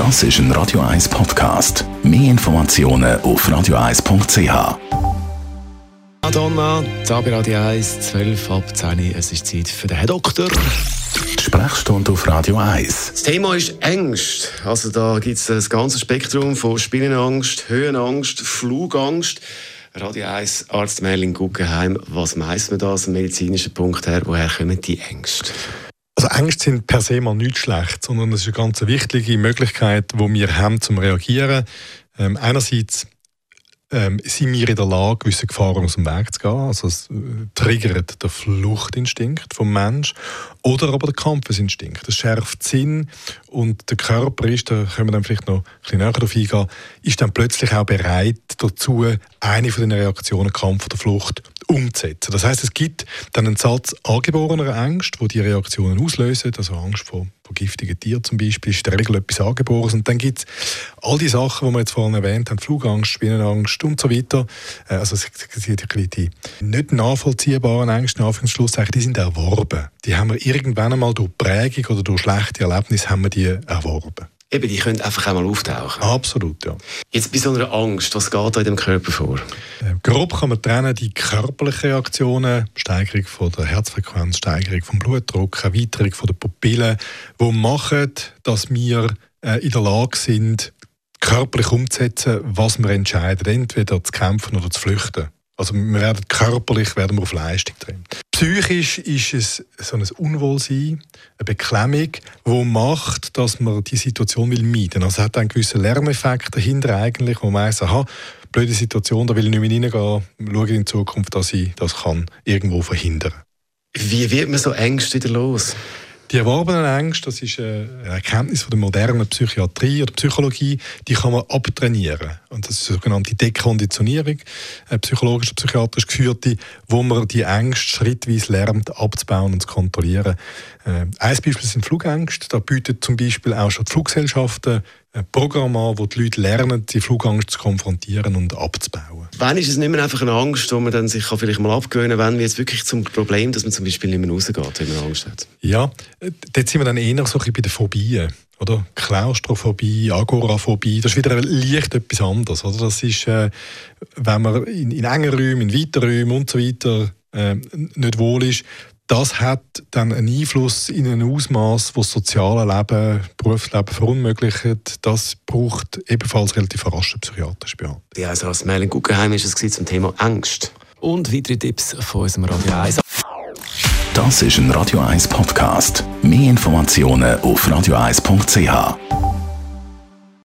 Das ist ein Radio 1 Podcast. Mehr Informationen auf radio1.ch. Madonna, da bei Radio 1, 12 ab 10 Es ist Zeit für den Herr Doktor. Die Sprechstunde auf Radio 1. Das Thema ist Ängste. Also da gibt es das ganze Spektrum von Spinnenangst, Höhenangst, Flugangst. Radio 1 Arzt Merlin Guggenheim, was meint man da aus medizinischen Punkt her? Woher kommen die Ängste? Also Ängste sind per se mal nicht schlecht, sondern es ist eine ganz wichtige Möglichkeit, die wir haben zum Reagieren. Ähm, einerseits ähm, sind wir in der Lage, gewisse Gefahren aus dem Weg zu gehen. Also es äh, triggert den Fluchtinstinkt vom Mensch oder aber der Kampfesinstinkt. Das schärft Sinn und der Körper ist, da können wir dann vielleicht noch ein bisschen näher darauf eingehen, ist dann plötzlich auch bereit dazu, eine von den Reaktionen Kampf oder Flucht umzusetzen. Das heißt, es gibt dann einen Satz angeborener Ängste, wo die Reaktionen auslösen, also Angst vor, vor giftigen Tieren zum Beispiel, ist in der Regel etwas Angeborenes. Und dann gibt es all die Sachen, die wir jetzt vorhin erwähnt haben, Flugangst, Spinnenangst und so weiter. Äh, also die, die nicht nachvollziehbaren Ängste, in Anführungszeichen, die sind erworben. Die haben wir irgendwann einmal durch Prägung oder durch schlechte Erlebnisse haben wir die erworben. Eben, die können einfach einmal auftauchen. Absolut, ja. Jetzt bei so einer Angst, was geht da in dem Körper vor? Äh, grob kann man trennen die körperlichen Reaktionen, Steigerung von der Herzfrequenz, Steigerung vom Blutdruck, Erweiterung von der Pupillen, die machen, dass wir äh, in der Lage sind, körperlich umzusetzen, was wir entscheiden, entweder zu kämpfen oder zu flüchten. Also wir werden körperlich werden wir auf Leistung drin. Psychisch ist es so ein Unwohlsein, eine Beklemmung, die macht, dass man die Situation will meiden. Also es hat einen gewissen Lerneffekt dahinter eigentlich, wo man weiss, aha, blöde Situation, da will ich nicht mehr reingehen, schaue in Zukunft, dass ich das kann irgendwo verhindern kann. Wie wird man so Ängste los? Die erworbenen Ängste, das ist äh, eine Erkenntnis von der modernen Psychiatrie oder Psychologie, die kann man abtrainieren. Und das ist eine sogenannte Dekonditionierung, psychologisch psychiatrisch geführte, wo man die Ängste schrittweise lernt abzubauen und zu kontrollieren. Äh, ein Beispiel sind Flugängste. Da bietet zum Beispiel auch schon die Fluggesellschaften ein Programm an, wo die Leute lernen, die Flugangst zu konfrontieren und abzubauen. Wann ist es nicht mehr einfach eine Angst, wo man dann sich vielleicht mal abgewöhnen kann, wenn wir jetzt wirklich zum Problem, dass man zum Beispiel nicht mehr rausgeht, wenn man Angst hat? Ja, dort sind wir dann eher so ein bei den Phobien. Oder? Klaustrophobie, Agoraphobie, das ist wieder leicht etwas anderes. Oder? Das ist, äh, wenn man in, in engen Räumen, in weiten Räumen und so weiter äh, nicht wohl ist, das hat dann einen Einfluss in ein Ausmaß, das das soziale Leben, Berufsleben verunmöglicht. Das braucht ebenfalls relativ rasche psychiatrische Behandlung. Ja, also als Merlin Guggenheim ist es zum Thema Angst. Und weitere Tipps von unserem Radio 1. Das ist ein Radio 1 Podcast. Mehr Informationen auf radio1.ch.